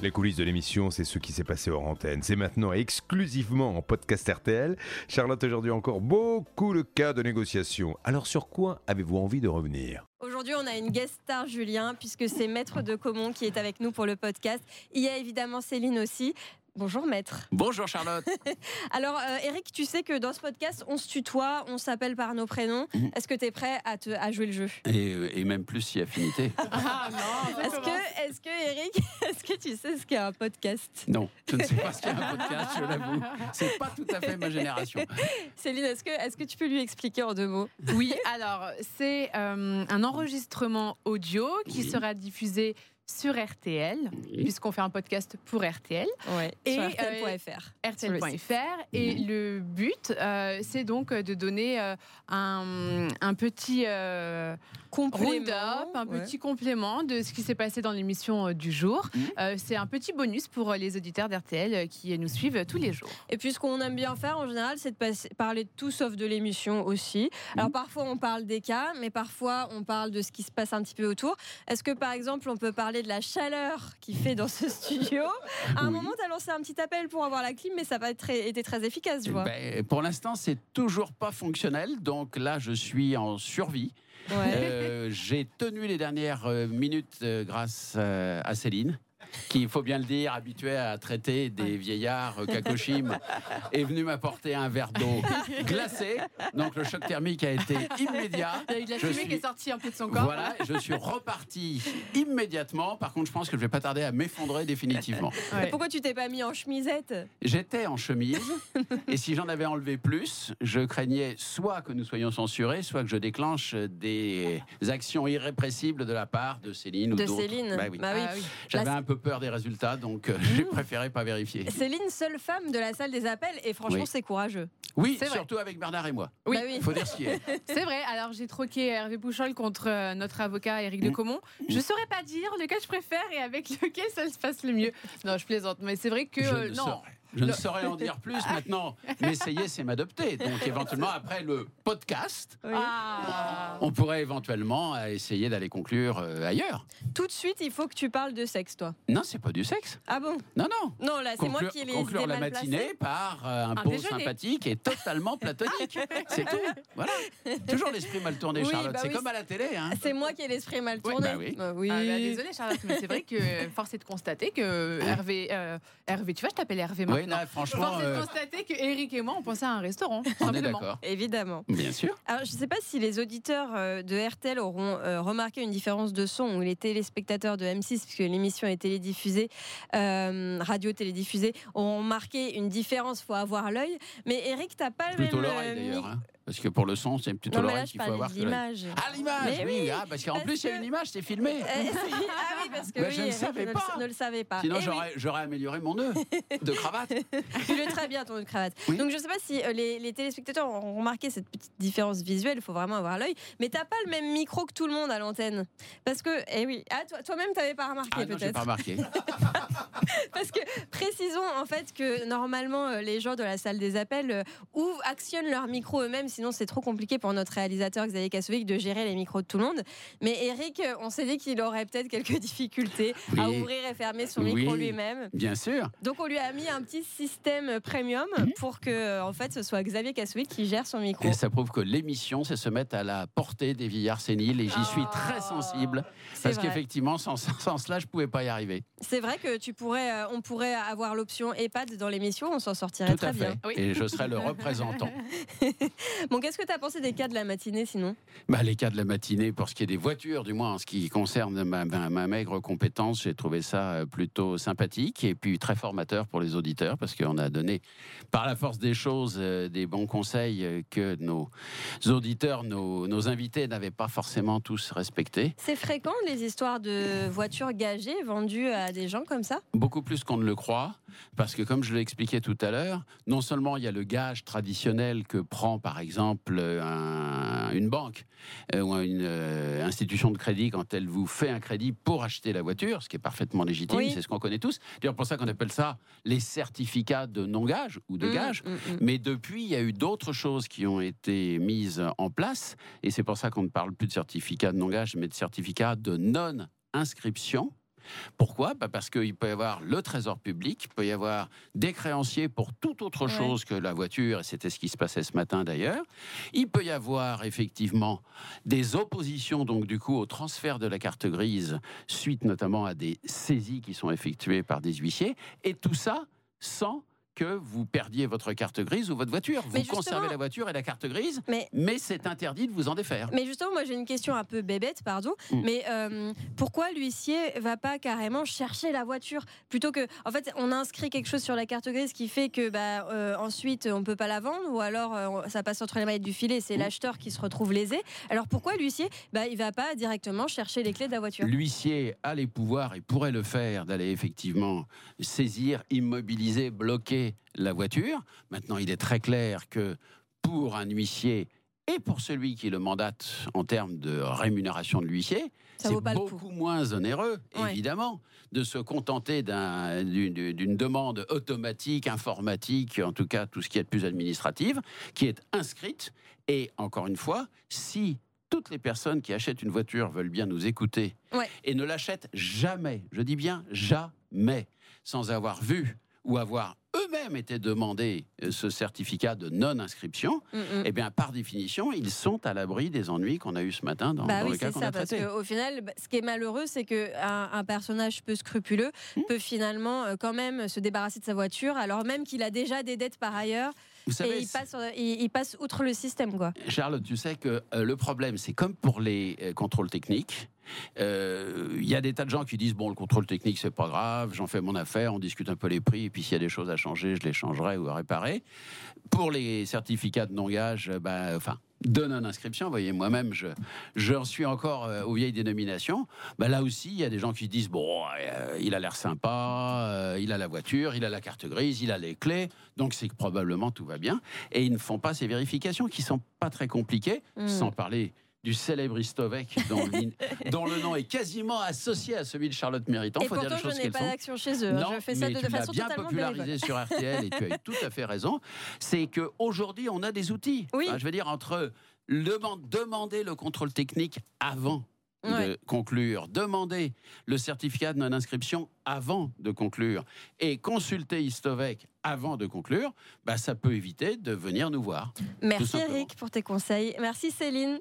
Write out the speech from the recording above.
Les coulisses de l'émission, c'est ce qui s'est passé hors antenne. C'est maintenant exclusivement en podcast RTL. Charlotte, aujourd'hui encore beaucoup le cas de négociation. Alors sur quoi avez-vous envie de revenir? Aujourd'hui, on a une guest star, Julien, puisque c'est Maître de Comont qui est avec nous pour le podcast. Il y a évidemment Céline aussi. Bonjour maître. Bonjour Charlotte. Alors euh, Eric, tu sais que dans ce podcast, on se tutoie, on s'appelle par nos prénoms. Mhm. Est-ce que tu es prêt à, te, à jouer le jeu? Et, même plus si affinité. ah non, est-ce que, est que Eric, est-ce que tu sais ce qu'est un podcast? Non, je ne sais pas ce qu'est un podcast, je l'avoue. C'est pas tout à fait ma génération. Céline, est-ce que, est que tu peux lui expliquer en deux mots? Oui, alors c'est euh, un enregistrement audio qui sera diffusé sur RTL, puisqu'on fait un podcast pour RTL. et sur RTL.fr. Euh, RTL.fr. Et mhm. le but, euh, c'est donc de donner euh, un, un, petit complément, un petit complément de ce qui s'est passé dans l'émission du jour. Mhm. c'est un petit bonus pour les auditeurs d'RTL qui nous suivent tous les jours. Et puis ce qu'on aime bien faire en général, c'est de parler de tout sauf de l'émission aussi. Alors mhm. parfois on parle des cas, mais parfois on parle de ce qui se passe un petit peu autour. Est-ce que par exemple on peut parler de la chaleur qui fait dans ce studio. À un moment, tu as lancé un petit appel pour avoir la clim, mais ça n'a pas été très efficace, je vois. Ben, pour l'instant, c'est toujours pas fonctionnel. Donc là, je suis en survie. Euh, j'ai tenu les dernières euh, minutes euh, grâce à Céline qui, il faut bien le dire, habitué à traiter des vieillards Kakoshim, est venu m'apporter un verre d'eau glacé. Donc le choc thermique a été immédiat. Il y a eu de la fumée qui est sortie un peu de son corps. Voilà, je suis reparti immédiatement. Par contre, je pense que je vais pas tarder à m'effondrer définitivement. Pourquoi tu t'es pas mis en chemisette? J'étais en chemise. et si j'en avais enlevé plus, je craignais soit que nous soyons censurés, soit que je déclenche des actions irrépressibles de la part de Céline ou d'autres. De Céline bah oui. Bah oui. Ah J'avais un peu peur des résultats, donc euh, j'ai préféré pas vérifier. Céline, seule femme de la salle des appels, et franchement, c'est courageux. Oui, surtout avec Bernard et moi. Oui, bah faut dire ce qui est. C'est vrai. Alors j'ai troqué Hervé Bouchol contre euh, notre avocat Éric de Comont. Je saurais pas dire lequel je préfère et avec lequel ça se passe le mieux. Non, je plaisante, mais c'est vrai que euh, non. Je ne saurais en dire plus maintenant. M'essayer, c'est m'adopter. Donc éventuellement, après le podcast, ah. On pourrait éventuellement essayer d'aller conclure euh, ailleurs. Tout de suite, il faut que tu parles de sexe, toi. Non, c'est pas du sexe. Ah bon? Non, non. Non, là, c'est moi qui ai les Conclure la matinée par euh, un, pot sympathique et totalement platonique. c'est tout. Voilà. Toujours l'esprit mal tourné, Charlotte. Bah c'est comme à la télé. Hein. C'est moi qui ai l'esprit mal tourné. Oui, bah oui. Ah, bah, désolée, Charlotte, mais c'est vrai que force est de constater que Hervé, euh, Hervé, tu vois, je t'appelle Hervé oui, non, franchement. Force est de euh, constater que Eric et moi, on pensait à un restaurant. On est d'accord. Évidemment. Bien sûr. Alors, je ne sais pas si les auditeurs euh, de RTL auront euh, remarqué une différence de son ou les téléspectateurs de M6, puisque l'émission est télédiffusée, radio télédiffusée, auront marqué une différence. Il faut avoir l'œil. Mais Eric, tu n'as pas le même. Parce que pour le son, c'est plutôt l'oreille qu'il faut avoir. l'image. Ah, l'image, oui. Ah, parce qu'en plus, il y a une image, c'est filmé. ah oui, parce que je ne savais pas. ne le savais pas. Sinon, j'aurais amélioré mon nœud de cravate. tu le très bien, ton nœud de cravate. Donc, je ne sais pas si euh, les, téléspectateurs ont remarqué cette petite différence visuelle. Il faut vraiment avoir l'œil. Mais tu n'as pas le même micro que tout le monde à l'antenne. Parce que, eh oui, ah, toi-même, tu n'avais pas remarqué ah, peut-être. pas remarqué. parce que, précisons en fait que normalement, euh, les gens de la salle des appels euh, ou actionnent leur micro eux-mêmes, sinon c'est trop compliqué pour notre réalisateur Xavier Kassovic de gérer les micros de tout le monde. Mais Eric, on s'est dit qu'il aurait peut-être quelques difficultés à ouvrir et fermer son micro lui-même. Bien sûr. Donc on lui a mis un petit système premium mhm. pour que en fait ce soit Xavier Kassovic qui gère son micro. Et ça prouve que l'émission, c'est se mettre à la portée des vieillards séniles et j'y suis oh, très sensible parce qu'effectivement sans, sans, cela je pouvais pas y arriver. C'est vrai que tu pourrais, euh, on pourrait avoir l'option EHPAD dans l'émission, on s'en sortirait très bien. Et je serais le représentant. bon, qu'est-ce que tu as pensé des cas de la matinée sinon? Bah, Les cas de la matinée, pour ce qui est des voitures, du moins en ce qui concerne ma, ma, maigre compétence, j'ai trouvé ça euh, plutôt sympathique et puis très formateur pour les auditeurs parce qu'on a donné, par la force des choses, euh, des bons conseils euh, que nos auditeurs, nos, nos invités n'avaient pas forcément tous respectés. C'est fréquent les histoires de voitures gagées vendues à des gens comme ça? Beaucoup plus qu'on ne le croit parce que comme je l'ai expliqué tout à l'heure, non seulement il y a le gage traditionnel que prend par exemple une banque euh, ou une euh, institution de crédit quand elle vous fait un crédit pour acheter la voiture, ce qui est parfaitement légitime, c'est ce qu'on connaît tous. D'ailleurs, pour ça qu'on appelle ça les certificats de non-gage ou de mmh, gage. Mmh, mmh. Mais depuis, il y a eu d'autres choses qui ont été mises en place, et c'est pour ça qu'on ne parle plus de certificats de non-gage, mais de certificats de non-inscription Pourquoi? Bah, Parce qu'il peut y avoir le trésor public, il peut y avoir des créanciers pour toute autre Ouais. chose que la voiture, et c'était ce qui se passait ce matin d'ailleurs. Il peut y avoir effectivement des oppositions, donc du coup, au transfert de la carte grise, suite notamment à des saisies qui sont effectuées par des huissiers, et tout ça sans que vous perdiez votre carte grise ou votre voiture. Vous conservez la voiture et la carte grise, Mais mais c'est interdit de vous en défaire. Mais justement, moi j'ai une question un peu bébête, pardon. Mm. Mais euh, pourquoi l'huissier va pas carrément chercher la voiture plutôt que, en fait, on inscrit quelque chose sur la carte grise qui fait que bah, euh, ensuite on peut pas la vendre ou alors euh, ça passe entre les mailles du filet, c'est Mm. l'acheteur qui se retrouve lésé. Alors pourquoi l'huissier, bah, il va pas directement chercher les clés de la voiture? L'huissier a les pouvoirs et pourrait le faire d'aller effectivement saisir, immobiliser, bloquer la voiture. Maintenant, il est très clair que pour un huissier et pour celui qui le mandate en termes de rémunération de l'huissier, c'est beaucoup moins onéreux, Ouais. évidemment, de se contenter d'un- d'une demande automatique, informatique, en tout cas tout ce qui est de plus administrative, qui est inscrite. Et encore une fois, si toutes les personnes qui achètent une voiture veulent bien nous écouter Ouais. et ne l'achètent jamais, je dis bien jamais, sans avoir vu ou avoir été demandé euh, ce certificat de non-inscription, Mm, mm. eh bien, par définition, ils sont à l'abri des ennuis qu'on a eu ce matin dans, Bah dans oui, le cas c'est qu'on ça, a parce traité. qu'au final, bah, ce qui est malheureux, c'est qu'un un personnage peu scrupuleux Hmm. peut finalement euh, quand même se débarrasser de sa voiture, alors même qu'il a déjà des dettes par ailleurs, Vous savez, et il passe, sur- il, il passe outre le système, quoi. Charlotte, tu sais que euh, le problème, c'est comme pour les euh, contrôles techniques. Euh, Il y a des tas de gens qui disent bon, le contrôle technique, c'est pas grave, j'en fais mon affaire, on discute un peu les prix, et puis s'il y a des choses à changer, je les changerai ou à réparer. Pour les certificats de non-gage, euh, bah, enfin, de non-inscription, vous voyez, moi-même, je, j'en suis encore euh, aux vieilles dénominations. Bah, là aussi, il y a des gens qui disent bon, euh, il a l'air sympa, euh, il a la voiture, il a la carte grise, il a les clés, donc c'est que probablement tout va bien. Et ils ne font pas ces vérifications qui sont pas très compliquées, Mm. sans parler du célèbre Istovec, dont, le nom est quasiment associé à celui de Charlotte Méritant. Et faut dire pourtant, je n'ai pas d'action chez eux. hein. Non, je fais ça mais de, tu façon bien popularisé sur RTL et tu as tout à fait raison. C'est qu'aujourd'hui, on a des outils. Oui. Enfin, je veux dire, entre le, demander le contrôle technique avant Ouais. de conclure, demander le certificat de non-inscription avant de conclure et consulter Istovec avant de conclure, bah, ça peut éviter de venir nous voir. Merci. Eric pour tes conseils. Merci Céline.